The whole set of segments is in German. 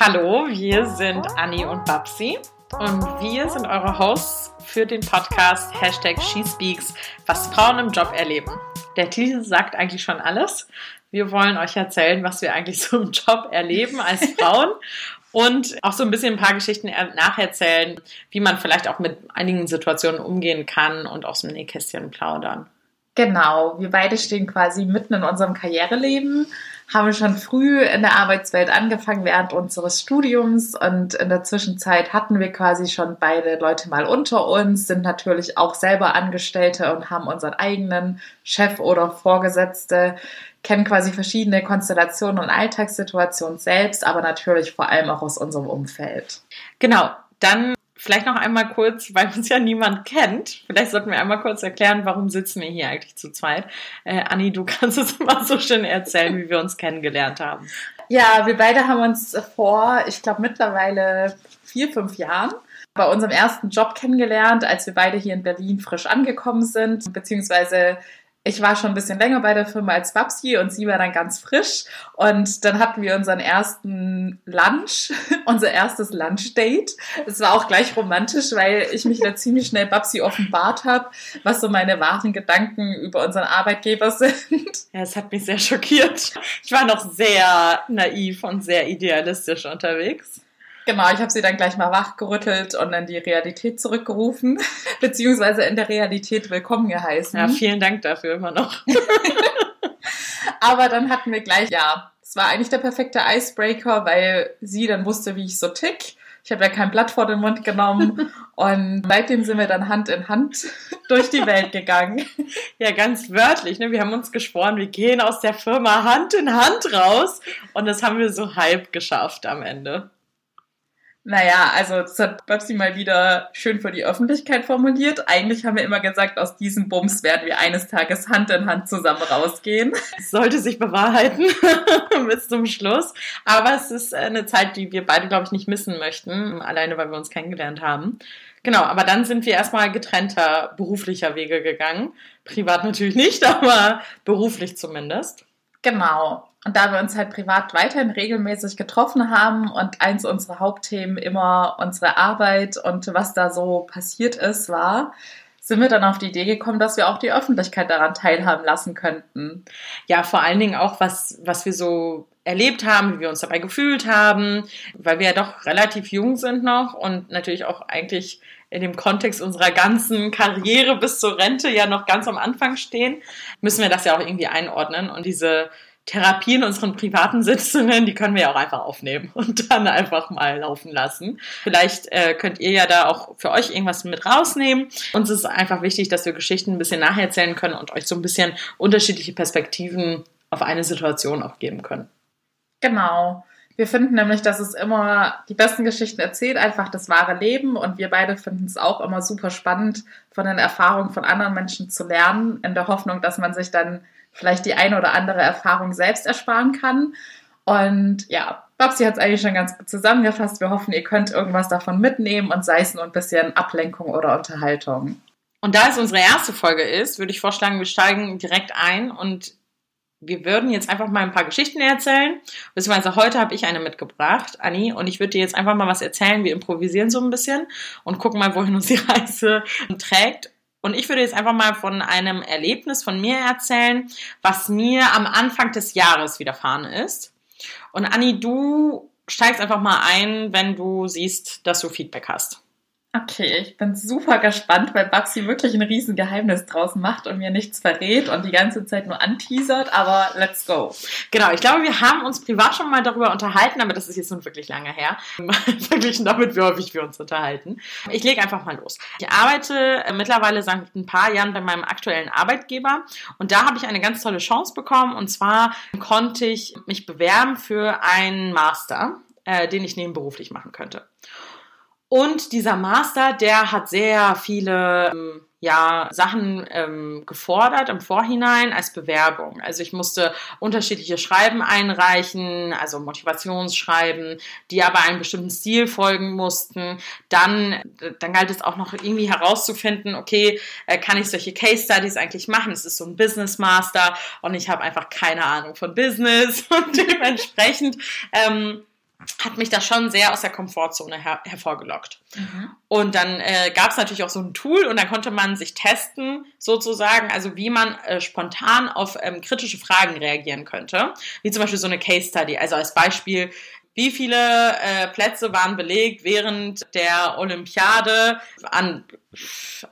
Hallo, wir sind Anni und Babsi und wir sind eure Hosts für den Podcast Hashtag SheSpeaks, was Frauen im Job erleben. Der Titel sagt eigentlich schon alles. Wir wollen euch erzählen, was wir eigentlich so im Job erleben als Frauen und auch so ein bisschen ein paar Geschichten nacherzählen, wie man vielleicht auch mit einigen Situationen umgehen kann und aus dem Nähkästchen plaudern. Genau, wir beide stehen quasi mitten in unserem Karriereleben, haben schon früh in der Arbeitswelt angefangen während unseres Studiums und in der Zwischenzeit hatten wir quasi schon beide Leute mal unter uns, sind natürlich auch selber Angestellte und haben unseren eigenen Chef oder Vorgesetzte, kennen quasi verschiedene Konstellationen und Alltagssituationen selbst, aber natürlich vor allem auch aus unserem Umfeld. Genau, dann Vielleicht noch einmal kurz, weil uns ja niemand kennt. Vielleicht sollten wir einmal kurz erklären, warum sitzen wir hier eigentlich zu zweit. Äh, Anni, du kannst es immer so schön erzählen, wie wir uns kennengelernt haben. Ja, wir beide haben uns vor, ich glaube mittlerweile vier, fünf Jahren bei unserem ersten Job kennengelernt, als wir beide hier in Berlin frisch angekommen sind, beziehungsweise ich war schon ein bisschen länger bei der Firma als Babsi und sie war dann ganz frisch. Und dann hatten wir unseren ersten Lunch, unser erstes Lunchdate. Es war auch gleich romantisch, weil ich mich da ziemlich schnell Babsi offenbart habe, was so meine wahren Gedanken über unseren Arbeitgeber sind. Ja, es hat mich sehr schockiert. Ich war noch sehr naiv und sehr idealistisch unterwegs. Genau, ich habe sie dann gleich mal wachgerüttelt und in die Realität zurückgerufen, beziehungsweise in der Realität willkommen geheißen. Ja, vielen Dank dafür immer noch. Aber dann hatten wir gleich, ja, es war eigentlich der perfekte Icebreaker, weil sie dann wusste, wie ich so tick. Ich habe ja kein Blatt vor den Mund genommen und seitdem sind wir dann Hand in Hand durch die Welt gegangen. Ja, ganz wörtlich. Ne? Wir haben uns geschworen, wir gehen aus der Firma Hand in Hand raus und das haben wir so halb geschafft am Ende. Naja, also das hat Babsi mal wieder schön für die Öffentlichkeit formuliert. Eigentlich haben wir immer gesagt, aus diesem Bums werden wir eines Tages Hand in Hand zusammen rausgehen. Sollte sich bewahrheiten bis zum Schluss. Aber es ist eine Zeit, die wir beide, glaube ich, nicht missen möchten, alleine weil wir uns kennengelernt haben. Genau, aber dann sind wir erstmal getrennter beruflicher Wege gegangen. Privat natürlich nicht, aber beruflich zumindest. Genau. Und da wir uns halt privat weiterhin regelmäßig getroffen haben und eins unserer Hauptthemen immer unsere Arbeit und was da so passiert ist, war, sind wir dann auf die Idee gekommen, dass wir auch die Öffentlichkeit daran teilhaben lassen könnten. Ja, vor allen Dingen auch, was, was wir so erlebt haben, wie wir uns dabei gefühlt haben, weil wir ja doch relativ jung sind noch und natürlich auch eigentlich in dem Kontext unserer ganzen Karriere bis zur Rente ja noch ganz am Anfang stehen, müssen wir das ja auch irgendwie einordnen und diese Therapie in unseren privaten Sitzungen, die können wir ja auch einfach aufnehmen und dann einfach mal laufen lassen. Vielleicht äh, könnt ihr ja da auch für euch irgendwas mit rausnehmen. Uns ist einfach wichtig, dass wir Geschichten ein bisschen nacherzählen können und euch so ein bisschen unterschiedliche Perspektiven auf eine Situation auch geben können. Genau. Wir finden nämlich, dass es immer die besten Geschichten erzählt, einfach das wahre Leben. Und wir beide finden es auch immer super spannend, von den Erfahrungen von anderen Menschen zu lernen, in der Hoffnung, dass man sich dann vielleicht die eine oder andere Erfahrung selbst ersparen kann. Und ja, Babsi hat es eigentlich schon ganz gut zusammengefasst. Wir hoffen, ihr könnt irgendwas davon mitnehmen und sei es nur ein bisschen Ablenkung oder Unterhaltung. Und da es unsere erste Folge ist, würde ich vorschlagen, wir steigen direkt ein und wir würden jetzt einfach mal ein paar Geschichten erzählen. Beziehungsweise heute habe ich eine mitgebracht, Anni, und ich würde dir jetzt einfach mal was erzählen. Wir improvisieren so ein bisschen und gucken mal, wohin uns die Reise trägt. Und ich würde jetzt einfach mal von einem Erlebnis von mir erzählen, was mir am Anfang des Jahres widerfahren ist. Und Anni, du steigst einfach mal ein, wenn du siehst, dass du Feedback hast. Okay, ich bin super gespannt, weil Babsi wirklich ein Riesengeheimnis draus macht und mir nichts verrät und die ganze Zeit nur anteasert, aber let's go. Genau, ich glaube, wir haben uns privat schon mal darüber unterhalten, aber das ist jetzt nun wirklich lange her, verglichen damit, wie häufig wir uns unterhalten. Ich lege einfach mal los. Ich arbeite mittlerweile seit ein paar Jahren bei meinem aktuellen Arbeitgeber und da habe ich eine ganz tolle Chance bekommen und zwar konnte ich mich bewerben für einen Master, äh, den ich nebenberuflich machen könnte. Und dieser Master, der hat sehr viele ähm, ja, Sachen ähm, gefordert im Vorhinein als Bewerbung. Also ich musste unterschiedliche Schreiben einreichen, also Motivationsschreiben, die aber einem bestimmten Stil folgen mussten. Dann, dann galt es auch noch irgendwie herauszufinden, okay, äh, kann ich solche Case Studies eigentlich machen? Es ist so ein Business Master und ich habe einfach keine Ahnung von Business und dementsprechend ähm, hat mich das schon sehr aus der Komfortzone her hervorgelockt. Mhm. Und dann äh, gab es natürlich auch so ein Tool und dann konnte man sich testen, sozusagen, also wie man äh, spontan auf ähm, kritische Fragen reagieren könnte. Wie zum Beispiel so eine Case Study. Also als Beispiel, wie viele äh, Plätze waren belegt während der Olympiade an,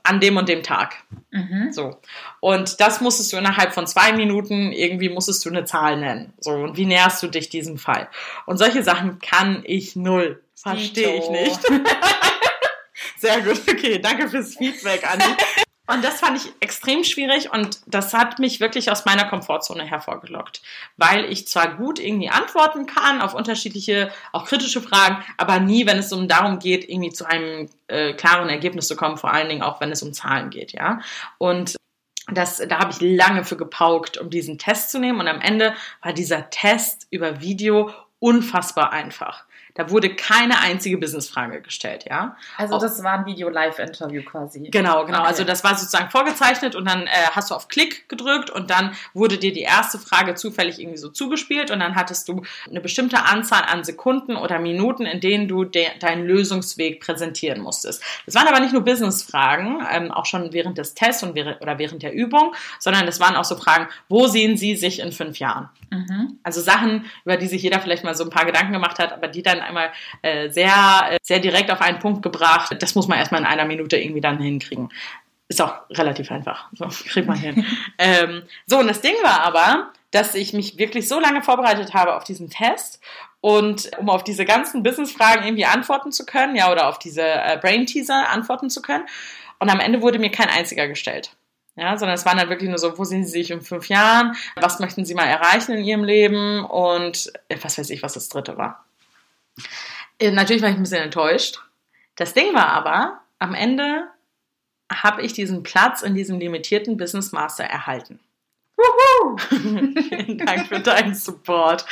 an dem und dem Tag. Mhm. So. Und das musstest du innerhalb von zwei Minuten irgendwie musstest du eine Zahl nennen. So. Und wie näherst du dich diesem Fall? Und solche Sachen kann ich null. Verstehe ich nicht. Sehr gut. Okay, danke fürs Feedback, Anni. Und das fand ich extrem schwierig und das hat mich wirklich aus meiner Komfortzone hervorgelockt, weil ich zwar gut irgendwie antworten kann auf unterschiedliche, auch kritische Fragen, aber nie, wenn es um darum geht, irgendwie zu einem äh, klaren Ergebnis zu kommen, vor allen Dingen auch, wenn es um Zahlen geht, ja. Und das, da habe ich lange für gepaukt, um diesen Test zu nehmen und am Ende war dieser Test über Video unfassbar einfach. Da wurde keine einzige Businessfrage gestellt, ja. Also das war ein Video-Live-Interview quasi. Genau, genau. Okay. Also das war sozusagen vorgezeichnet und dann äh, hast du auf Klick gedrückt und dann wurde dir die erste Frage zufällig irgendwie so zugespielt und dann hattest du eine bestimmte Anzahl an Sekunden oder Minuten, in denen du de deinen Lösungsweg präsentieren musstest. Das waren aber nicht nur Businessfragen, ähm, auch schon während des Tests und während, oder während der Übung, sondern das waren auch so Fragen, wo sehen Sie sich in fünf Jahren? Mhm. Also Sachen, über die sich jeder vielleicht mal so ein paar Gedanken gemacht hat, aber die dann einmal äh, sehr, äh, sehr direkt auf einen Punkt gebracht. Das muss man erstmal in einer Minute irgendwie dann hinkriegen. Ist auch relativ einfach. So, kriegt man hin. ähm, so, und das Ding war aber, dass ich mich wirklich so lange vorbereitet habe auf diesen Test und um auf diese ganzen Business-Fragen irgendwie antworten zu können, ja, oder auf diese äh, Brain-Teaser antworten zu können. Und am Ende wurde mir kein einziger gestellt. Ja, sondern es waren dann wirklich nur so, wo sehen Sie sich in fünf Jahren? Was möchten Sie mal erreichen in Ihrem Leben? Und äh, was weiß ich, was das dritte war. Äh, natürlich war ich ein bisschen enttäuscht. Das Ding war aber, am Ende habe ich diesen Platz in diesem limitierten Business Master erhalten. Vielen Dank für deinen Support.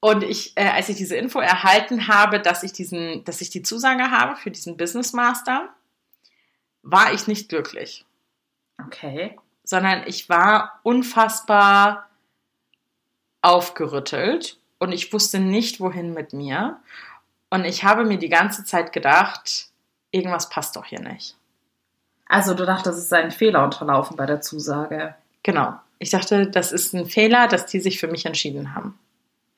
Und ich, äh, als ich diese Info erhalten habe, dass ich diesen, dass ich die Zusage habe für diesen Business Master, war ich nicht glücklich. Okay. Sondern ich war unfassbar aufgerüttelt und ich wusste nicht, wohin mit mir. Und ich habe mir die ganze Zeit gedacht, irgendwas passt doch hier nicht. Also du dachtest, es sei ein Fehler unterlaufen bei der Zusage. Genau. Ich dachte, das ist ein Fehler, dass die sich für mich entschieden haben.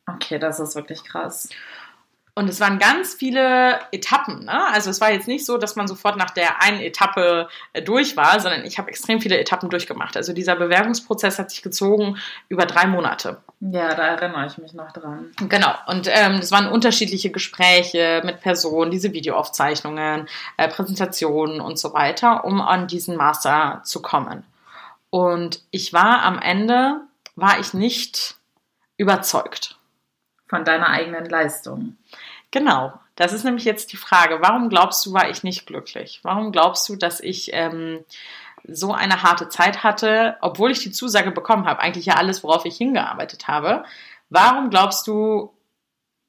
Okay, das ist wirklich krass. Und es waren ganz viele Etappen. Ne? Also es war jetzt nicht so, dass man sofort nach der einen Etappe äh, durch war, sondern ich habe extrem viele Etappen durchgemacht. Also dieser Bewerbungsprozess hat sich gezogen über drei Monate. Ja, da erinnere ich mich noch dran. Genau. Und ähm, es waren unterschiedliche Gespräche mit Personen, diese Videoaufzeichnungen, äh, Präsentationen und so weiter, um an diesen Master zu kommen. Und ich war am Ende, war ich nicht überzeugt. Von deiner eigenen Leistung. Genau. Das ist nämlich jetzt die Frage. Warum glaubst du, war ich nicht glücklich? Warum glaubst du, dass ich ähm, so eine harte Zeit hatte, obwohl ich die Zusage bekommen habe, eigentlich ja alles, worauf ich hingearbeitet habe? Warum glaubst du,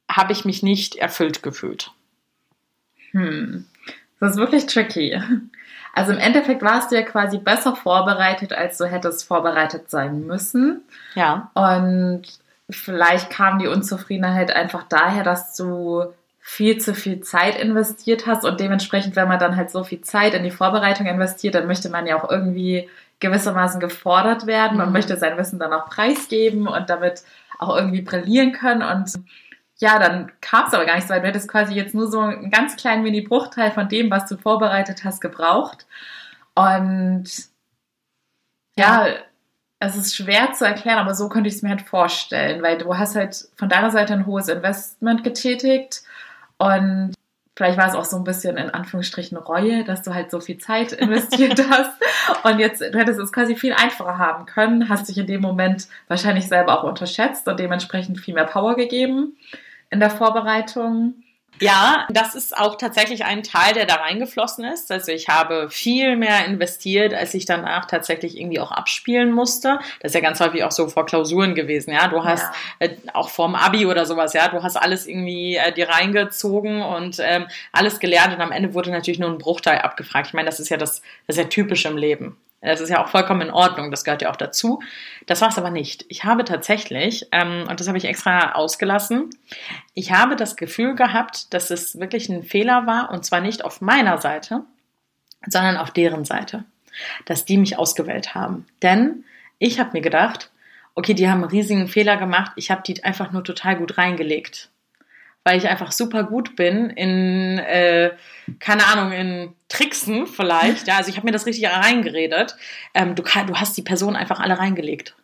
habe ich mich nicht erfüllt gefühlt? Hm, das ist wirklich tricky. Also im Endeffekt warst du ja quasi besser vorbereitet, als du hättest vorbereitet sein müssen. Ja. Und vielleicht kam die Unzufriedenheit einfach daher, dass du viel zu viel Zeit investiert hast und dementsprechend, wenn man dann halt so viel Zeit in die Vorbereitung investiert, dann möchte man ja auch irgendwie gewissermaßen gefordert werden und mhm. möchte sein Wissen dann auch preisgeben und damit auch irgendwie brillieren können und ja, dann kam es aber gar nicht so weit. Du hättest quasi jetzt nur so einen ganz kleinen Mini-Bruchteil von dem, was du vorbereitet hast, gebraucht. Und ja, ja es ist schwer zu erklären, aber so könnte ich es mir halt vorstellen, weil du hast halt von deiner Seite ein hohes Investment getätigt und vielleicht war es auch so ein bisschen in Anführungsstrichen Reue, dass du halt so viel Zeit investiert hast und jetzt du hättest es quasi viel einfacher haben können, hast dich in dem Moment wahrscheinlich selber auch unterschätzt und dementsprechend viel mehr Power gegeben in der Vorbereitung. Ja, das ist auch tatsächlich ein Teil, der da reingeflossen ist. Also ich habe viel mehr investiert, als ich danach tatsächlich irgendwie auch abspielen musste. Das ist ja ganz häufig auch so vor Klausuren gewesen, ja. Du hast ja. äh, auch vorm Abi oder sowas, ja, du hast alles irgendwie äh, dir reingezogen und ähm, alles gelernt und am Ende wurde natürlich nur ein Bruchteil abgefragt. Ich meine, das ist ja das, das ist ja typisch im Leben. Das ist ja auch vollkommen in Ordnung, das gehört ja auch dazu. Das war es aber nicht. Ich habe tatsächlich, ähm, und das habe ich extra ausgelassen, ich habe das Gefühl gehabt, dass es wirklich ein Fehler war, und zwar nicht auf meiner Seite, sondern auf deren Seite, dass die mich ausgewählt haben. Denn ich habe mir gedacht, okay, die haben einen riesigen Fehler gemacht, ich habe die einfach nur total gut reingelegt weil ich einfach super gut bin in, äh, keine Ahnung, in Tricksen vielleicht. Ja, also ich habe mir das richtig reingeredet. Ähm, du, du hast die Person einfach alle reingelegt.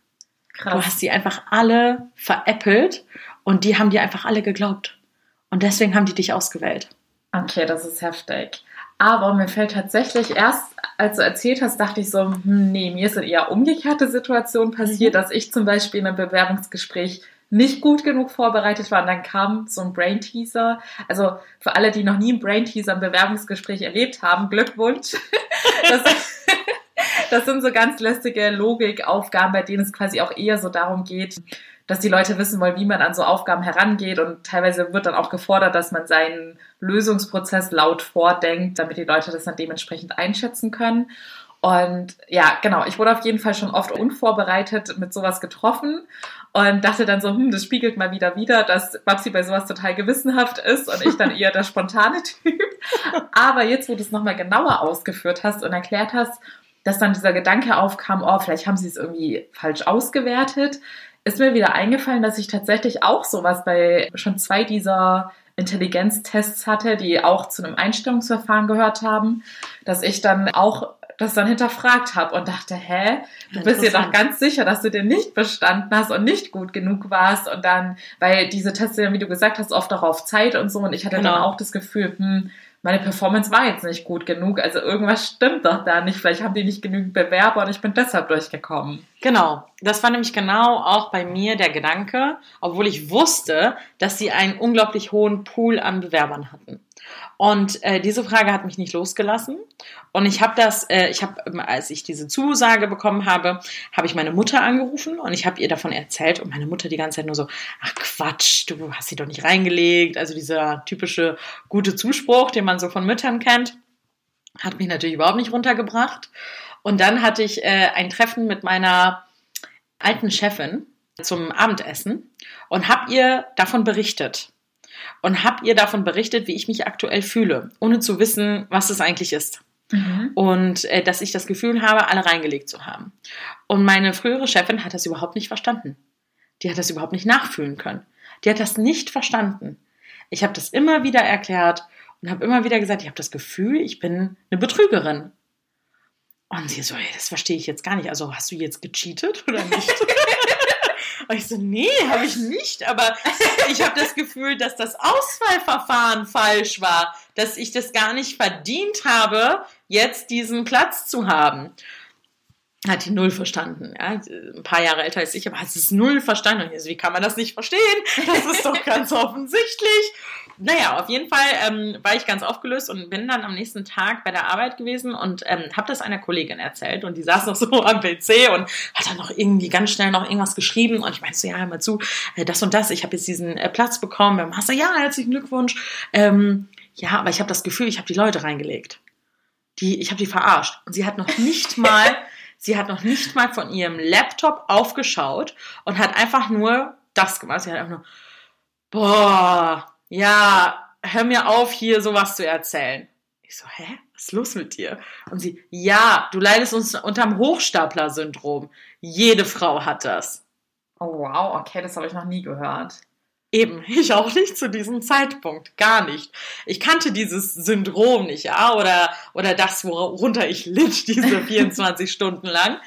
Krass. Du hast sie einfach alle veräppelt und die haben dir einfach alle geglaubt. Und deswegen haben die dich ausgewählt. Okay, das ist heftig. Aber mir fällt tatsächlich erst, als du erzählt hast, dachte ich so, hm, nee, mir ist eine eher umgekehrte Situation passiert, mhm. dass ich zum Beispiel in einem Bewerbungsgespräch nicht gut genug vorbereitet war. Und dann kam so ein Brain Teaser. Also für alle, die noch nie einen Brain Teaser im Bewerbungsgespräch erlebt haben, Glückwunsch. Das, das sind so ganz lästige Logikaufgaben, bei denen es quasi auch eher so darum geht, dass die Leute wissen wollen, wie man an so Aufgaben herangeht. Und teilweise wird dann auch gefordert, dass man seinen Lösungsprozess laut vordenkt, damit die Leute das dann dementsprechend einschätzen können. Und ja, genau, ich wurde auf jeden Fall schon oft unvorbereitet mit sowas getroffen und dachte dann so, hm, das spiegelt mal wieder wieder, dass Babsi bei sowas total gewissenhaft ist und ich dann eher der spontane Typ. Aber jetzt, wo du es nochmal genauer ausgeführt hast und erklärt hast, dass dann dieser Gedanke aufkam, oh, vielleicht haben sie es irgendwie falsch ausgewertet, ist mir wieder eingefallen, dass ich tatsächlich auch sowas bei schon zwei dieser Intelligenztests hatte, die auch zu einem Einstellungsverfahren gehört haben, dass ich dann auch das dann hinterfragt habe und dachte, hä, du bist dir doch ganz sicher, dass du den nicht bestanden hast und nicht gut genug warst und dann, weil diese Tests ja, wie du gesagt hast, oft auch auf Zeit und so und ich hatte genau. dann auch das Gefühl, hm, meine Performance war jetzt nicht gut genug, also irgendwas stimmt doch da nicht, vielleicht haben die nicht genügend Bewerber und ich bin deshalb durchgekommen. Genau, das war nämlich genau auch bei mir der Gedanke, obwohl ich wusste, dass sie einen unglaublich hohen Pool an Bewerbern hatten. Und äh, diese Frage hat mich nicht losgelassen. Und ich habe das, äh, ich habe, ähm, als ich diese Zusage bekommen habe, habe ich meine Mutter angerufen und ich habe ihr davon erzählt und meine Mutter die ganze Zeit nur so, ach Quatsch, du hast sie doch nicht reingelegt. Also dieser typische gute Zuspruch, den man so von Müttern kennt, hat mich natürlich überhaupt nicht runtergebracht. Und dann hatte ich äh, ein Treffen mit meiner alten Chefin zum Abendessen und habe ihr davon berichtet und habe ihr davon berichtet, wie ich mich aktuell fühle, ohne zu wissen, was es eigentlich ist. Mhm. Und äh, dass ich das Gefühl habe, alle reingelegt zu haben. Und meine frühere Chefin hat das überhaupt nicht verstanden. Die hat das überhaupt nicht nachfühlen können. Die hat das nicht verstanden. Ich habe das immer wieder erklärt und habe immer wieder gesagt, ich habe das Gefühl, ich bin eine Betrügerin. Und sie so, ey, das verstehe ich jetzt gar nicht. Also hast du jetzt gecheatet oder nicht? Und ich so, nee, habe ich nicht. Aber ich habe das Gefühl, dass das Auswahlverfahren falsch war, dass ich das gar nicht verdient habe, jetzt diesen Platz zu haben. Hat die null verstanden. Ja? Ein paar Jahre älter als ich, aber hat es null verstanden. Und ich so, wie kann man das nicht verstehen? Das ist doch ganz offensichtlich. Naja, auf jeden Fall ähm, war ich ganz aufgelöst und bin dann am nächsten Tag bei der Arbeit gewesen und ähm, habe das einer Kollegin erzählt und die saß noch so am PC und hat dann noch irgendwie ganz schnell noch irgendwas geschrieben und ich meinte so, ja, hör mal zu, äh, das und das, ich habe jetzt diesen äh, Platz bekommen beim Master, ja, herzlichen Glückwunsch. Ähm, ja, aber ich habe das Gefühl, ich habe die Leute reingelegt. Die, ich habe die verarscht und sie hat noch nicht mal, sie hat noch nicht mal von ihrem Laptop aufgeschaut und hat einfach nur das gemacht. Sie hat einfach nur, boah, ja, hör mir auf, hier sowas zu erzählen. Ich so, hä? Was ist los mit dir? Und sie, ja, du leidest uns unterm Hochstapler-Syndrom. Jede Frau hat das. Oh wow, okay, das habe ich noch nie gehört. Eben, ich auch nicht zu diesem Zeitpunkt, gar nicht. Ich kannte dieses Syndrom nicht, ja, oder, oder das, worunter ich litt, diese 24 Stunden lang.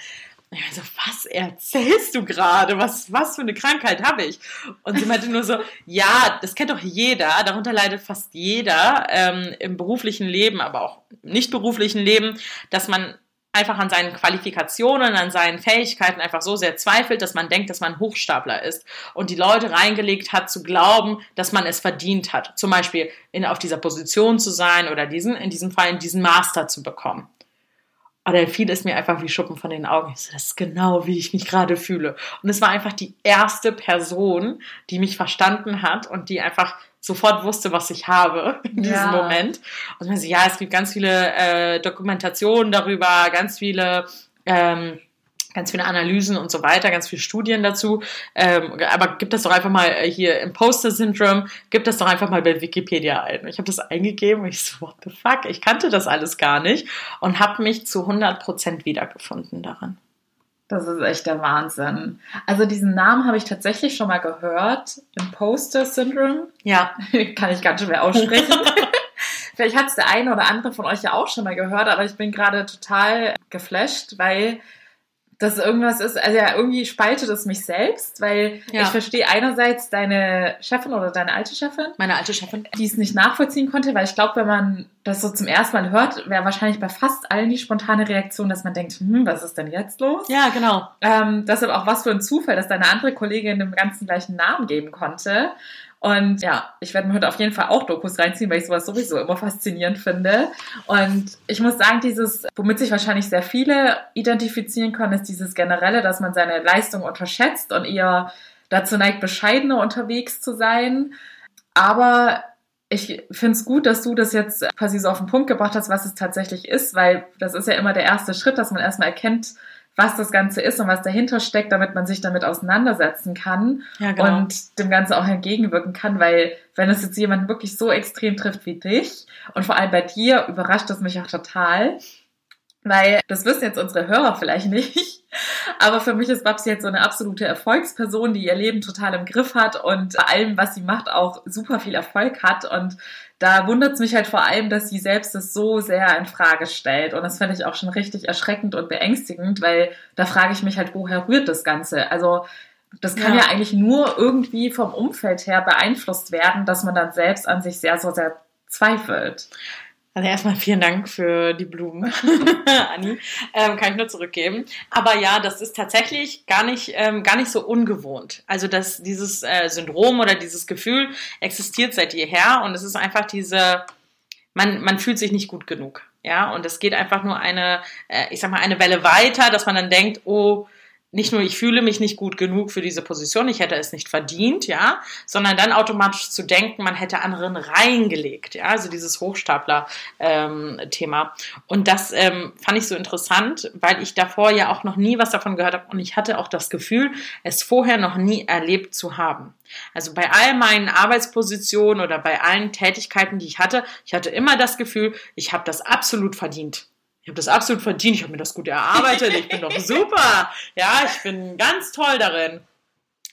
Und ich so, was erzählst du gerade? Was, was für eine Krankheit habe ich? Und sie meinte nur so, ja, das kennt doch jeder, darunter leidet fast jeder ähm, im beruflichen Leben, aber auch im nicht beruflichen Leben, dass man einfach an seinen Qualifikationen, an seinen Fähigkeiten einfach so sehr zweifelt, dass man denkt, dass man Hochstapler ist und die Leute reingelegt hat zu glauben, dass man es verdient hat. Zum Beispiel in, auf dieser Position zu sein oder diesen, in diesem Fall in diesen Master zu bekommen. Aber dann fiel es mir einfach wie Schuppen von den Augen. Ich so, das ist genau, wie ich mich gerade fühle. Und es war einfach die erste Person, die mich verstanden hat und die einfach sofort wusste, was ich habe in diesem ja. Moment. Und man so, ja, es gibt ganz viele äh, Dokumentationen darüber, ganz viele Ähm, ganz viele Analysen und so weiter, ganz viele Studien dazu. Ähm, aber gib das doch einfach mal äh, hier Imposter Syndrome, gib das doch einfach mal bei Wikipedia ein. Ich habe das eingegeben und ich so, what the fuck, ich kannte das alles gar nicht und habe mich zu 100% wiedergefunden daran. Das ist echt der Wahnsinn. Also diesen Namen habe ich tatsächlich schon mal gehört. Imposter Syndrome. Ja. Kann ich ganz schwer aussprechen. Vielleicht hat es der eine oder andere von euch ja auch schon mal gehört, aber ich bin gerade total geflasht, weil dass irgendwas ist, also ja, irgendwie spaltet es mich selbst, weil ja. ich verstehe einerseits deine Chefin oder deine alte Chefin. Meine alte Chefin. Die es nicht nachvollziehen konnte, weil ich glaube, wenn man das so zum ersten Mal hört, wäre wahrscheinlich bei fast allen die spontane Reaktion, dass man denkt, hm, was ist denn jetzt los? Ja, genau. Ähm, deshalb auch was für ein Zufall, dass deine andere Kollegin dem ganzen gleichen Namen geben konnte. Und ja, ich werde mir heute auf jeden Fall auch Dokus reinziehen, weil ich sowas sowieso immer faszinierend finde. Und ich muss sagen, dieses, womit sich wahrscheinlich sehr viele identifizieren können, ist dieses generelle, dass man seine Leistung unterschätzt und eher dazu neigt, bescheidener unterwegs zu sein. Aber ich finde es gut, dass du das jetzt quasi so auf den Punkt gebracht hast, was es tatsächlich ist, weil das ist ja immer der erste Schritt, dass man erstmal erkennt, was das Ganze ist und was dahinter steckt, damit man sich damit auseinandersetzen kann ja, genau. und dem Ganzen auch entgegenwirken kann, weil wenn es jetzt jemanden wirklich so extrem trifft wie dich und vor allem bei dir, überrascht das mich auch total, weil das wissen jetzt unsere Hörer vielleicht nicht. Aber für mich ist Babsi jetzt so eine absolute Erfolgsperson, die ihr Leben total im Griff hat und bei allem, was sie macht, auch super viel Erfolg hat. Und da wundert es mich halt vor allem, dass sie selbst das so sehr in Frage stellt. Und das finde ich auch schon richtig erschreckend und beängstigend, weil da frage ich mich halt, woher rührt das Ganze? Also das kann ja. ja eigentlich nur irgendwie vom Umfeld her beeinflusst werden, dass man dann selbst an sich sehr, so sehr zweifelt. Also erstmal vielen Dank für die Blumen, Anni. Ähm, kann ich nur zurückgeben. Aber ja, das ist tatsächlich gar nicht, ähm, gar nicht so ungewohnt. Also dass dieses äh, Syndrom oder dieses Gefühl existiert seit jeher und es ist einfach diese, man, man fühlt sich nicht gut genug. Ja, und es geht einfach nur eine, äh, ich sag mal, eine Welle weiter, dass man dann denkt, oh, nicht nur ich fühle mich nicht gut genug für diese Position, ich hätte es nicht verdient, ja, sondern dann automatisch zu denken, man hätte anderen reingelegt, ja, also dieses Hochstapler-Thema. Ähm, und das ähm, fand ich so interessant, weil ich davor ja auch noch nie was davon gehört habe und ich hatte auch das Gefühl, es vorher noch nie erlebt zu haben. Also bei all meinen Arbeitspositionen oder bei allen Tätigkeiten, die ich hatte, ich hatte immer das Gefühl, ich habe das absolut verdient ich habe das absolut verdient, ich habe mir das gut erarbeitet, ich bin doch super. Ja, ich bin ganz toll darin.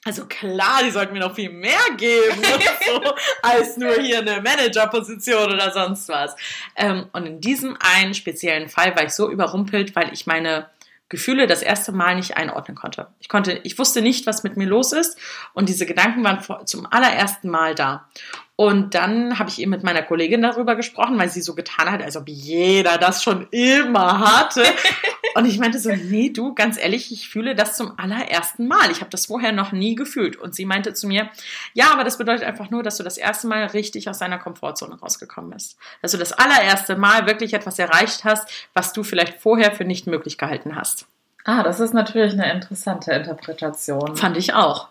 Also klar, die sollten mir noch viel mehr geben, so, als nur hier eine Managerposition oder sonst was. Ähm, und in diesem einen speziellen Fall war ich so überrumpelt, weil ich meine Gefühle das erste Mal nicht einordnen konnte. Ich konnte, ich wusste nicht, was mit mir los ist und diese Gedanken waren zum allerersten Mal da. Und dann habe ich eben mit meiner Kollegin darüber gesprochen, weil sie so getan hat, als ob jeder das schon immer hatte. Und ich meinte so, nee, du, ganz ehrlich, ich fühle das zum allerersten Mal. Ich habe das vorher noch nie gefühlt. Und sie meinte zu mir, ja, aber das bedeutet einfach nur, dass du das erste Mal richtig aus deiner Komfortzone rausgekommen bist. Dass du das allererste Mal wirklich etwas erreicht hast, was du vielleicht vorher für nicht möglich gehalten hast. Ah, das ist natürlich eine interessante Interpretation. Fand ich auch.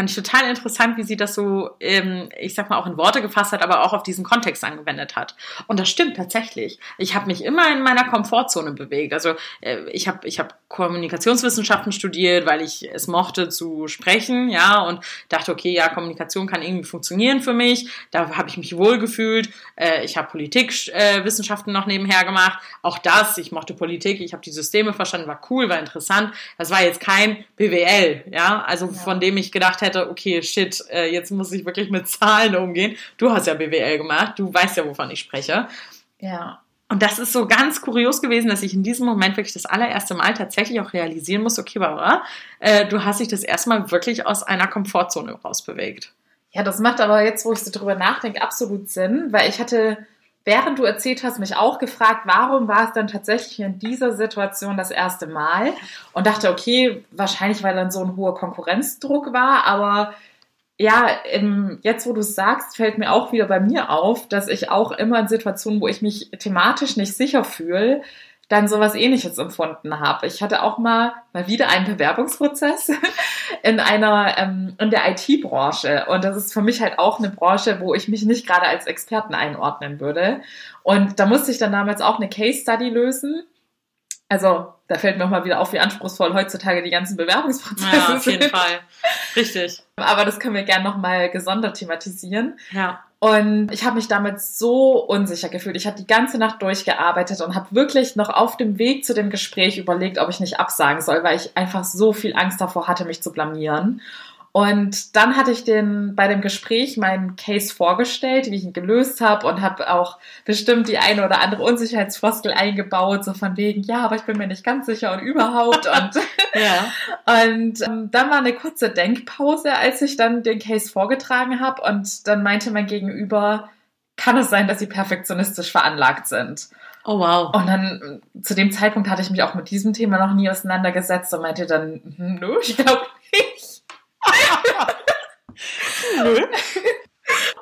Fand ich total interessant, wie sie das so, ähm, ich sag mal, auch in Worte gefasst hat, aber auch auf diesen Kontext angewendet hat. Und das stimmt tatsächlich. Ich habe mich immer in meiner Komfortzone bewegt. Also äh, ich habe ich hab Kommunikationswissenschaften studiert, weil ich es mochte zu sprechen, ja, und dachte, okay, ja, Kommunikation kann irgendwie funktionieren für mich. Da habe ich mich wohlgefühlt. Äh, ich habe Politikwissenschaften äh, noch nebenher gemacht. Auch das, ich mochte Politik, ich habe die Systeme verstanden, war cool, war interessant. Das war jetzt kein BWL, ja, also ja. von dem ich gedacht hätte, okay, shit, äh, jetzt muss ich wirklich mit Zahlen umgehen. Du hast ja BWL gemacht, du weißt ja, wovon ich spreche. Ja. Und das ist so ganz kurios gewesen, dass ich in diesem Moment wirklich das allererste Mal tatsächlich auch realisieren muss, okay, Barbara, äh, du hast dich das erstmal wirklich aus einer Komfortzone rausbewegt. Ja, das macht aber jetzt, wo ich so drüber nachdenke, absolut Sinn, weil ich hatte, während du erzählt hast, mich auch gefragt, warum war es dann tatsächlich in dieser Situation das erste Mal? Und dachte, okay, wahrscheinlich, weil dann so ein hoher Konkurrenzdruck war, aber ja, jetzt wo du es sagst, fällt mir auch wieder bei mir auf, dass ich auch immer in Situationen, wo ich mich thematisch nicht sicher fühle, dann sowas ähnliches empfunden habe. Ich hatte auch mal mal wieder einen Bewerbungsprozess in einer ähm, in der IT-Branche und das ist für mich halt auch eine Branche, wo ich mich nicht gerade als Experten einordnen würde. Und da musste ich dann damals auch eine Case Study lösen Also, da fällt mir auch mal wieder auf, wie anspruchsvoll heutzutage die ganzen Bewerbungsprozesse sind. Ja, auf jeden Fall. Richtig. Aber das können wir gerne nochmal gesondert thematisieren. Ja. Und ich habe mich damit so unsicher gefühlt. Ich habe die ganze Nacht durchgearbeitet und habe wirklich noch auf dem Weg zu dem Gespräch überlegt, ob ich nicht absagen soll, weil ich einfach so viel Angst davor hatte, mich zu blamieren. Und dann hatte ich den bei dem Gespräch meinen Case vorgestellt, wie ich ihn gelöst habe und habe auch bestimmt die eine oder andere Unsicherheitsfloskel eingebaut, so von wegen, ja, aber ich bin mir nicht ganz sicher und überhaupt. Und, ja. und ähm, dann war eine kurze Denkpause, als ich dann den Case vorgetragen habe und dann meinte mein Gegenüber, kann es sein, dass sie perfektionistisch veranlagt sind. Oh wow. Und dann zu dem Zeitpunkt hatte ich mich auch mit diesem Thema noch nie auseinandergesetzt und meinte dann, hm, nö, ich glaube.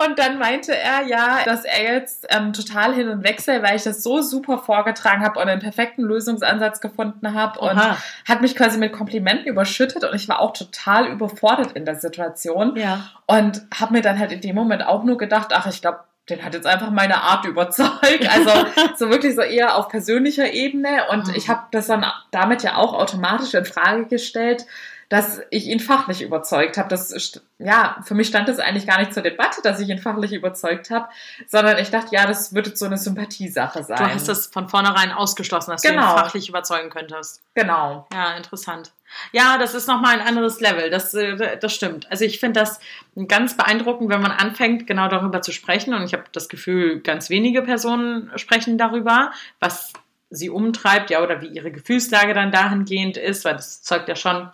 Und dann meinte er ja, dass er jetzt ähm, total hin und weg sei, weil ich das so super vorgetragen habe und einen perfekten Lösungsansatz gefunden habe und hat mich quasi mit Komplimenten überschüttet und ich war auch total überfordert in der Situation ja. und habe mir dann halt in dem Moment auch nur gedacht, ach, ich glaube, den hat jetzt einfach meine Art überzeugt. Also so wirklich so eher auf persönlicher Ebene und mhm. ich habe das dann damit ja auch automatisch in Frage gestellt, dass ich ihn fachlich überzeugt habe. Das, ja, für mich stand das eigentlich gar nicht zur Debatte, dass ich ihn fachlich überzeugt habe, sondern ich dachte, ja, das würde so eine Sympathiesache sein. Du hast das von vornherein ausgeschlossen, dass genau. du ihn genau. fachlich überzeugen könntest. Genau. Ja, interessant. Ja, das ist nochmal ein anderes Level. Das, äh, das stimmt. Also ich finde das ganz beeindruckend, wenn man anfängt, genau darüber zu sprechen. Und ich habe das Gefühl, ganz wenige Personen sprechen darüber, was sie umtreibt, ja, oder wie ihre Gefühlslage dann dahingehend ist, weil das zeugt ja schon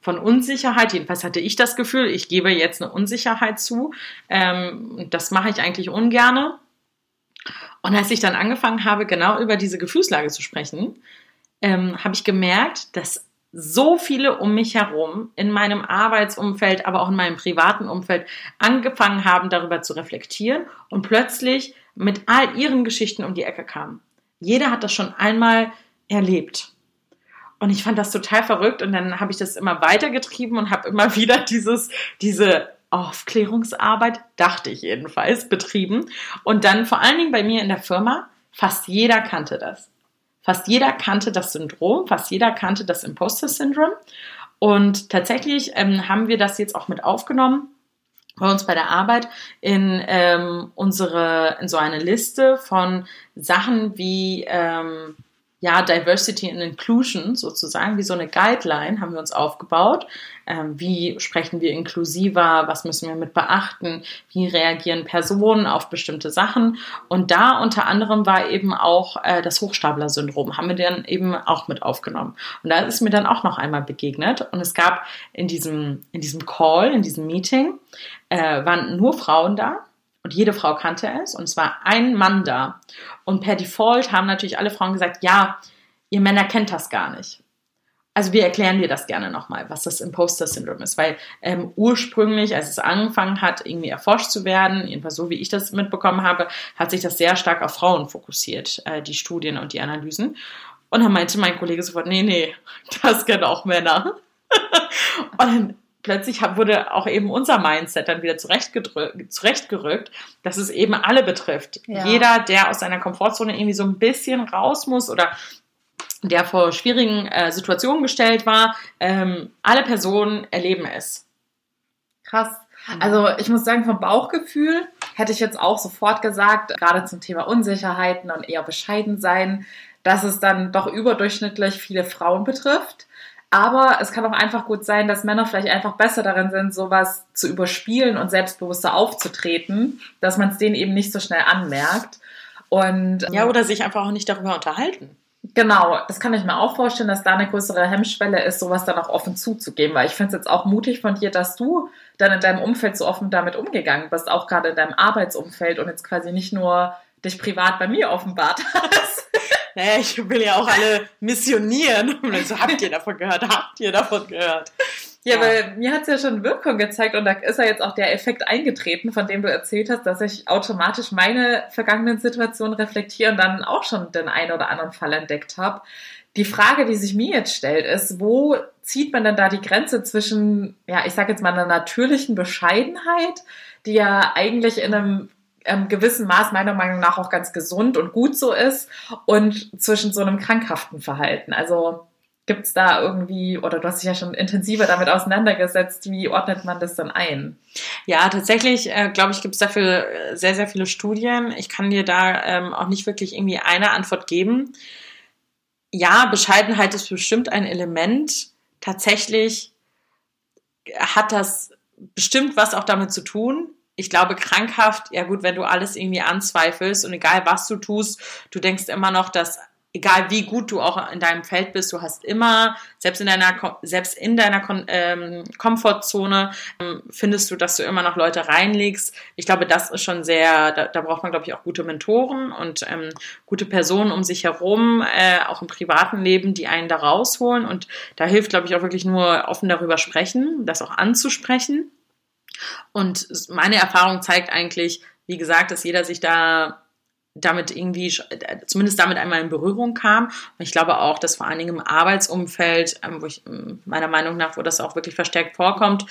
von Unsicherheit. Jedenfalls hatte ich das Gefühl, ich gebe jetzt eine Unsicherheit zu. Ähm, das mache ich eigentlich ungerne. Und als ich dann angefangen habe, genau über diese Gefühlslage zu sprechen, ähm, habe ich gemerkt, dass so viele um mich herum in meinem Arbeitsumfeld, aber auch in meinem privaten Umfeld angefangen haben, darüber zu reflektieren und plötzlich mit all ihren Geschichten um die Ecke kamen. Jeder hat das schon einmal erlebt. Und ich fand das total verrückt und dann habe ich das immer weitergetrieben und habe immer wieder dieses, diese Aufklärungsarbeit, dachte ich jedenfalls, betrieben. Und dann vor allen Dingen bei mir in der Firma, fast jeder kannte das. Fast jeder kannte das Syndrom, fast jeder kannte das Imposter-Syndrom. Und tatsächlich ähm, haben wir das jetzt auch mit aufgenommen bei uns bei der Arbeit in ähm, unsere in so eine Liste von Sachen wie ähm, ja, Diversity and Inclusion sozusagen, wie so eine Guideline haben wir uns aufgebaut. Ähm, wie sprechen wir inklusiver? Was müssen wir mit beachten? Wie reagieren Personen auf bestimmte Sachen? Und da unter anderem war eben auch äh, das Hochstapler-Syndrom, haben wir dann eben auch mit aufgenommen. Und da ist mir dann auch noch einmal begegnet. Und es gab in diesem, in diesem Call, in diesem Meeting, äh, waren nur Frauen da und jede Frau kannte es und es war ein Mann da. Und per Default haben natürlich alle Frauen gesagt, ja, ihr Männer kennt das gar nicht. Also wir erklären dir das gerne nochmal, was das Imposter-Syndrom ist, weil ähm, ursprünglich, als es angefangen hat, irgendwie erforscht zu werden, jedenfalls so wie ich das mitbekommen habe, hat sich das sehr stark auf Frauen fokussiert, äh, die Studien und die Analysen. Und dann meinte mein Kollege sofort, nee, nee, das kennen auch Männer. und dann plötzlich wurde auch eben unser Mindset dann wieder zurechtgerückt, dass es eben alle betrifft. Ja. Jeder, der aus seiner Komfortzone irgendwie so ein bisschen raus muss oder der vor schwierigen äh, Situationen gestellt war, ähm, alle Personen erleben es. Krass. Also ich muss sagen, vom Bauchgefühl hätte ich jetzt auch sofort gesagt, gerade zum Thema Unsicherheiten und eher bescheiden sein, dass es dann doch überdurchschnittlich viele Frauen betrifft. Aber es kann auch einfach gut sein, dass Männer vielleicht einfach besser darin sind, sowas zu überspielen und selbstbewusster aufzutreten, dass man es denen eben nicht so schnell anmerkt. Und, ja, oder sich einfach auch nicht darüber unterhalten. Genau, das kann ich mir auch vorstellen, dass da eine größere Hemmschwelle ist, sowas dann auch offen zuzugeben, weil ich finde es jetzt auch mutig von dir, dass du dann in deinem Umfeld so offen damit umgegangen bist, auch gerade in deinem Arbeitsumfeld und jetzt quasi nicht nur dich privat bei mir offenbart hast naja, ich will ja auch alle missionieren. Und dann so, habt ihr davon gehört? Habt ihr davon gehört? Ja, ja. weil mir hat es ja schon Wirkung gezeigt und da ist ja jetzt auch der Effekt eingetreten, von dem du erzählt hast, dass ich automatisch meine vergangenen Situationen reflektiere und dann auch schon den einen oder anderen Fall entdeckt habe. Die Frage, die sich mir jetzt stellt, ist, wo zieht man denn da die Grenze zwischen, ja, ich sage jetzt mal einer natürlichen Bescheidenheit, die ja eigentlich in einem ähm, gewissen Maß meiner Meinung nach auch ganz gesund und gut so ist und zwischen so einem krankhaften Verhalten. Also gibt es da irgendwie, oder du hast dich ja schon intensiver damit auseinandergesetzt, wie ordnet man das dann ein? Ja, tatsächlich, äh, glaube ich, gibt es dafür sehr, sehr viele Studien. Ich kann dir da ähm, auch nicht wirklich irgendwie eine Antwort geben. Ja, Bescheidenheit ist bestimmt ein Element. Tatsächlich hat das bestimmt was auch damit zu tun. Ich glaube, krankhaft, ja gut, wenn du alles irgendwie anzweifelst und egal was du tust, du denkst immer noch, dass egal wie gut du auch in deinem Feld bist, du hast immer, selbst in deiner, selbst in deiner ähm, Komfortzone, ähm, findest du, dass du immer noch Leute reinlegst. Ich glaube, das ist schon sehr, da, da braucht man, glaube ich, auch gute Mentoren und ähm, gute Personen um sich herum, äh, auch im privaten Leben, die einen da rausholen. Und da hilft, glaube ich, auch wirklich nur offen darüber sprechen, das auch anzusprechen. Und meine Erfahrung zeigt eigentlich, wie gesagt, dass jeder sich da damit irgendwie, zumindest damit einmal in Berührung kam. Und ich glaube auch, dass vor allen Dingen im Arbeitsumfeld, ähm, wo ich meiner Meinung nach, wo das auch wirklich verstärkt vorkommt,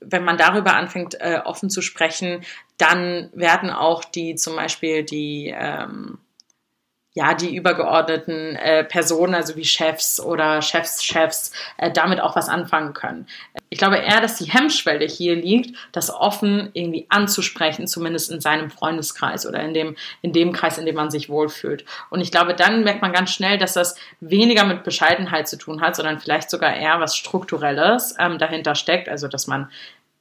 wenn man darüber anfängt, äh, offen zu sprechen, dann werden auch die zum Beispiel die ähm, ja, die übergeordneten äh, Personen, also wie Chefs oder Chefschefs, äh, damit auch was anfangen können. Ich glaube eher, dass die Hemmschwelle hier liegt, das offen irgendwie anzusprechen, zumindest in seinem Freundeskreis oder in dem, in dem Kreis, in dem man sich wohlfühlt. Und ich glaube, dann merkt man ganz schnell, dass das weniger mit Bescheidenheit zu tun hat, sondern vielleicht sogar eher was Strukturelles ähm, dahinter steckt, also dass man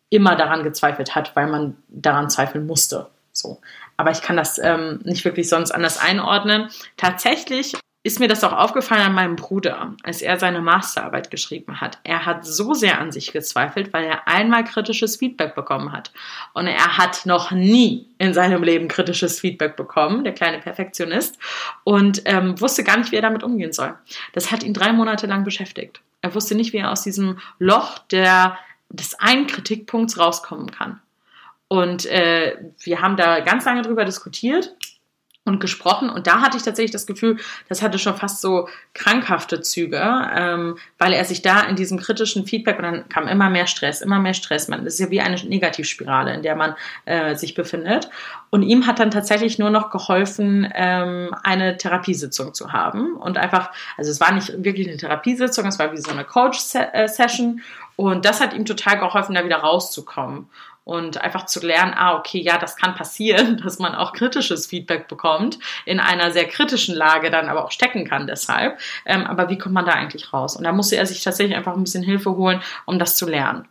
immer daran gezweifelt hat, weil man daran zweifeln musste. So. Aber ich kann das ähm, nicht wirklich sonst anders einordnen. Tatsächlich ist mir das auch aufgefallen an meinem Bruder, als er seine Masterarbeit geschrieben hat. Er hat so sehr an sich gezweifelt, weil er einmal kritisches Feedback bekommen hat. Und er hat noch nie in seinem Leben kritisches Feedback bekommen, der kleine Perfektionist, und ähm, wusste gar nicht, wie er damit umgehen soll. Das hat ihn drei Monate lang beschäftigt. Er wusste nicht, wie er aus diesem Loch der, des einen Kritikpunkts rauskommen kann. Und äh, wir haben da ganz lange drüber diskutiert und gesprochen. Und da hatte ich tatsächlich das Gefühl, das hatte schon fast so krankhafte Züge, ähm, weil er sich da in diesem kritischen Feedback und dann kam immer mehr Stress, immer mehr Stress. Man, das ist ja wie eine Negativspirale, in der man äh, sich befindet. Und ihm hat dann tatsächlich nur noch geholfen, ähm, eine Therapiesitzung zu haben und einfach, also es war nicht wirklich eine Therapiesitzung, es war wie so eine Coach-Session. Und das hat ihm total geholfen, da wieder rauszukommen und einfach zu lernen, ah, okay, ja, das kann passieren, dass man auch kritisches Feedback bekommt, in einer sehr kritischen Lage dann aber auch stecken kann deshalb. Ähm, aber wie kommt man da eigentlich raus? Und da musste er sich tatsächlich einfach ein bisschen Hilfe holen, um das zu lernen.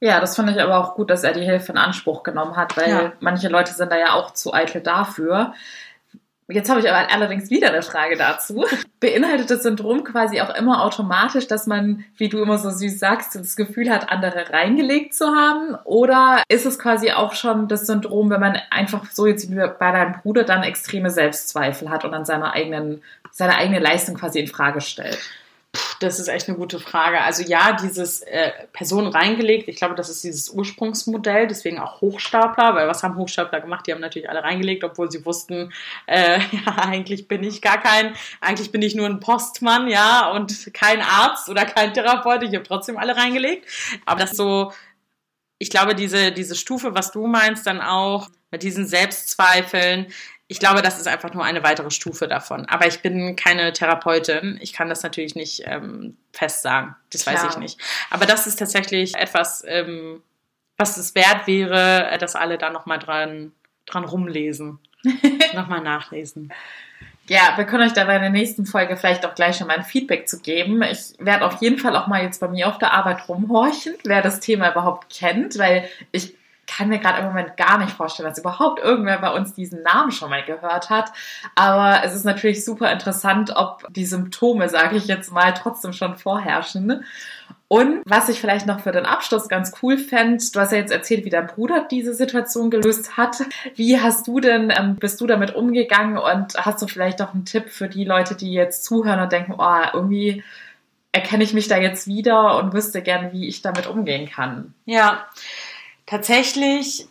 Ja, das finde ich aber auch gut, dass er die Hilfe in Anspruch genommen hat, weil ja. manche Leute sind da ja auch zu eitel dafür. Jetzt habe ich aber allerdings wieder eine Frage dazu. Beinhaltet das Syndrom quasi auch immer automatisch, dass man, wie du immer so süß sagst, das Gefühl hat, andere reingelegt zu haben? Oder ist es quasi auch schon das Syndrom, wenn man einfach so jetzt wie bei deinem Bruder dann extreme Selbstzweifel hat und an seiner eigenen, seine eigene Leistung quasi in Frage stellt? Das ist echt eine gute Frage. Also ja, dieses äh, Personen reingelegt, ich glaube, das ist dieses Ursprungsmodell, deswegen auch Hochstapler, weil was haben Hochstapler gemacht? Die haben natürlich alle reingelegt, obwohl sie wussten, äh, ja, eigentlich bin ich gar kein, eigentlich bin ich nur ein Postmann, ja, und kein Arzt oder kein Therapeut, ich habe trotzdem alle reingelegt. Aber das so, ich glaube, diese, diese Stufe, was du meinst, dann auch mit diesen Selbstzweifeln, ich glaube, das ist einfach nur eine weitere Stufe davon. Aber ich bin keine Therapeutin. Ich kann das natürlich nicht ähm, fest sagen. Das weiß ja. ich nicht. Aber das ist tatsächlich etwas, ähm, was es wert wäre, äh, dass alle da nochmal dran, dran rumlesen. nochmal nachlesen. Ja, wir können euch da bei der nächsten Folge vielleicht auch gleich schon mal ein Feedback zu geben. Ich werde auf jeden Fall auch mal jetzt bei mir auf der Arbeit rumhorchen, wer das Thema überhaupt kennt, weil ich kann mir gerade im Moment gar nicht vorstellen, dass überhaupt irgendwer bei uns diesen Namen schon mal gehört hat. Aber es ist natürlich super interessant, ob die Symptome, sage ich jetzt mal, trotzdem schon vorherrschen. Und was ich vielleicht noch für den Abschluss ganz cool fände, du hast ja jetzt erzählt, wie dein Bruder diese Situation gelöst hat. Wie hast du denn, ähm, bist du damit umgegangen und hast du vielleicht auch einen Tipp für die Leute, die jetzt zuhören und denken, oh, irgendwie erkenne ich mich da jetzt wieder und wüsste gern, wie ich damit umgehen kann? Ja, tatsächlich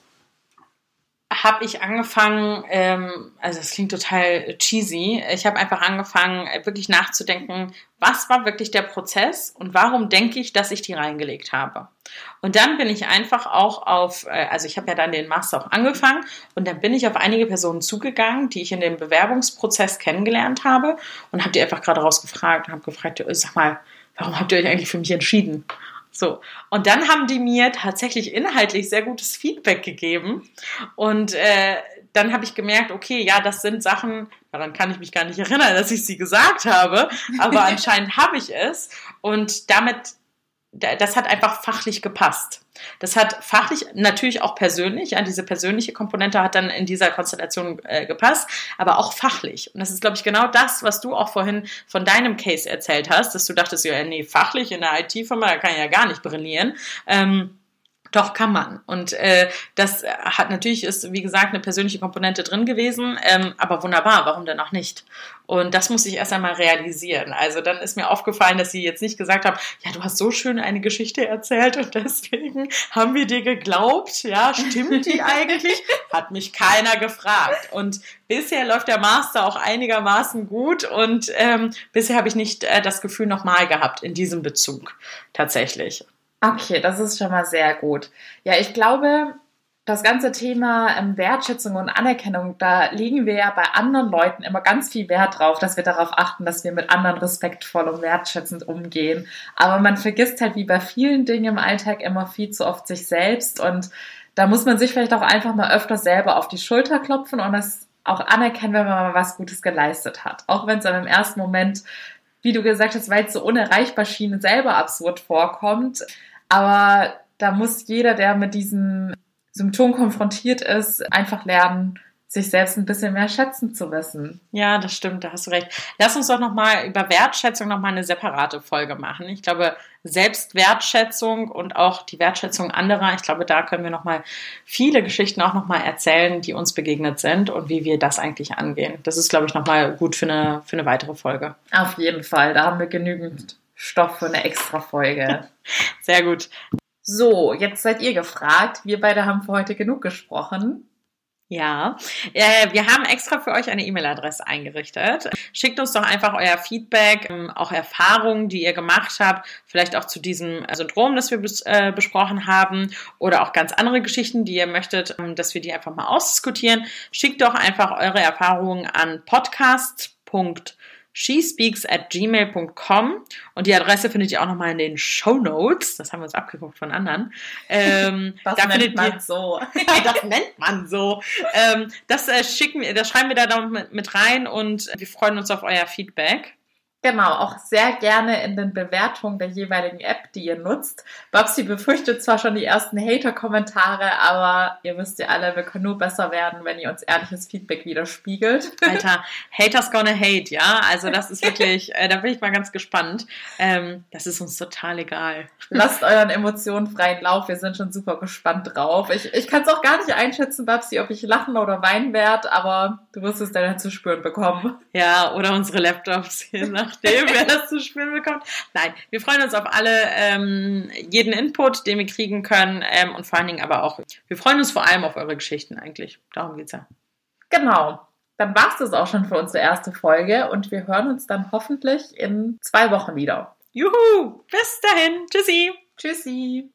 habe ich angefangen, ähm, also es klingt total cheesy, ich habe einfach angefangen, äh, wirklich nachzudenken, was war wirklich der Prozess und warum denke ich, dass ich die reingelegt habe. Und dann bin ich einfach auch auf, äh, also ich habe ja dann den Master auch angefangen und dann bin ich auf einige Personen zugegangen, die ich in dem Bewerbungsprozess kennengelernt habe und habe die einfach gerade rausgefragt und habe gefragt, sag mal, warum habt ihr euch eigentlich für mich entschieden? So. Und dann haben die mir tatsächlich inhaltlich sehr gutes Feedback gegeben. Und äh, dann habe ich gemerkt, okay, ja, das sind Sachen, daran kann ich mich gar nicht erinnern, dass ich sie gesagt habe, aber anscheinend habe ich es. Und damit das hat einfach fachlich gepasst. Das hat fachlich, natürlich auch persönlich, ja, diese persönliche Komponente hat dann in dieser Konstellation äh, gepasst, aber auch fachlich. Und das ist, glaube ich, genau das, was du auch vorhin von deinem Case erzählt hast, dass du dachtest, ja, nee, fachlich in der IT-Firma, kann ich ja gar nicht brillieren. Ähm, doch, kann man. Und äh, das hat natürlich, ist wie gesagt, eine persönliche Komponente drin gewesen, ähm, aber wunderbar, warum denn auch nicht? Und das muss ich erst einmal realisieren. Also dann ist mir aufgefallen, dass sie jetzt nicht gesagt haben, ja, du hast so schön eine Geschichte erzählt und deswegen haben wir dir geglaubt, ja, stimmt die eigentlich? Hat mich keiner gefragt. Und bisher läuft der Master auch einigermaßen gut und ähm, bisher habe ich nicht äh, das Gefühl nochmal gehabt in diesem Bezug tatsächlich. Okay, das ist schon mal sehr gut. Ja, ich glaube, das ganze Thema ähm, Wertschätzung und Anerkennung, da legen wir ja bei anderen Leuten immer ganz viel Wert drauf, dass wir darauf achten, dass wir mit anderen respektvoll und wertschätzend umgehen. Aber man vergisst halt wie bei vielen Dingen im Alltag immer viel zu oft sich selbst und da muss man sich vielleicht auch einfach mal öfter selber auf die Schulter klopfen und das auch anerkennen, wenn man mal was Gutes geleistet hat. Auch wenn es dann im ersten Moment, wie du gesagt hast, weil es so unerreichbar schien, selber absurd vorkommt. Aber da muss jeder, der mit diesem Symptom konfrontiert ist, einfach lernen, sich selbst ein bisschen mehr schätzen zu wissen. Ja, das stimmt, da hast du recht. Lass uns doch nochmal über Wertschätzung nochmal eine separate Folge machen. Ich glaube, Selbstwertschätzung und auch die Wertschätzung anderer, ich glaube, da können wir nochmal viele Geschichten auch nochmal erzählen, die uns begegnet sind und wie wir das eigentlich angehen. Das ist, glaube ich, nochmal gut für eine, für eine weitere Folge. Auf jeden Fall, da haben wir genügend Stoff für eine extra Folge. Sehr gut. So, jetzt seid ihr gefragt. Wir beide haben für heute genug gesprochen. Ja, äh, wir haben extra für euch eine E-Mail-Adresse eingerichtet. Schickt uns doch einfach euer Feedback, ähm, auch Erfahrungen, die ihr gemacht habt, vielleicht auch zu diesem äh, Syndrom, das wir äh, besprochen haben, oder auch ganz andere Geschichten, die ihr möchtet, ähm, dass wir die einfach mal ausdiskutieren. Schickt doch einfach eure Erfahrungen an podcast.com shespeaks at gmail.com und die Adresse findet ihr auch nochmal in den Show Notes. Das haben wir uns abgeguckt von anderen. Ähm, das da nennt man ihr, so. das nennt man so. Ähm, das äh, schicken das schreiben wir da mit, mit rein und wir freuen uns auf euer Feedback. Genau, auch sehr gerne in den Bewertungen der jeweiligen App, die ihr nutzt. Babsi befürchtet zwar schon die ersten Hater-Kommentare, aber ihr wisst ja alle, wir können nur besser werden, wenn ihr uns ehrliches Feedback widerspiegelt. Alter, Haters gonna hate, ja? Also das ist wirklich, äh, da bin ich mal ganz gespannt. Ähm, das ist uns total egal. Lasst euren Emotionen freien Lauf, wir sind schon super gespannt drauf. Ich, ich kann es auch gar nicht einschätzen, Babsi, ob ich lachen oder weinen werde, aber du wirst es dann zu spüren bekommen. Ja, oder unsere Laptops, je nach nachdem, wer das zu spüren bekommt. Nein, wir freuen uns auf alle, ähm, jeden Input, den wir kriegen können ähm, und vor allen Dingen aber auch, wir freuen uns vor allem auf eure Geschichten eigentlich. Darum geht's ja. Genau. Dann war's das auch schon für unsere erste Folge und wir hören uns dann hoffentlich in zwei Wochen wieder. Juhu! Bis dahin. Tschüssi. Tschüssi.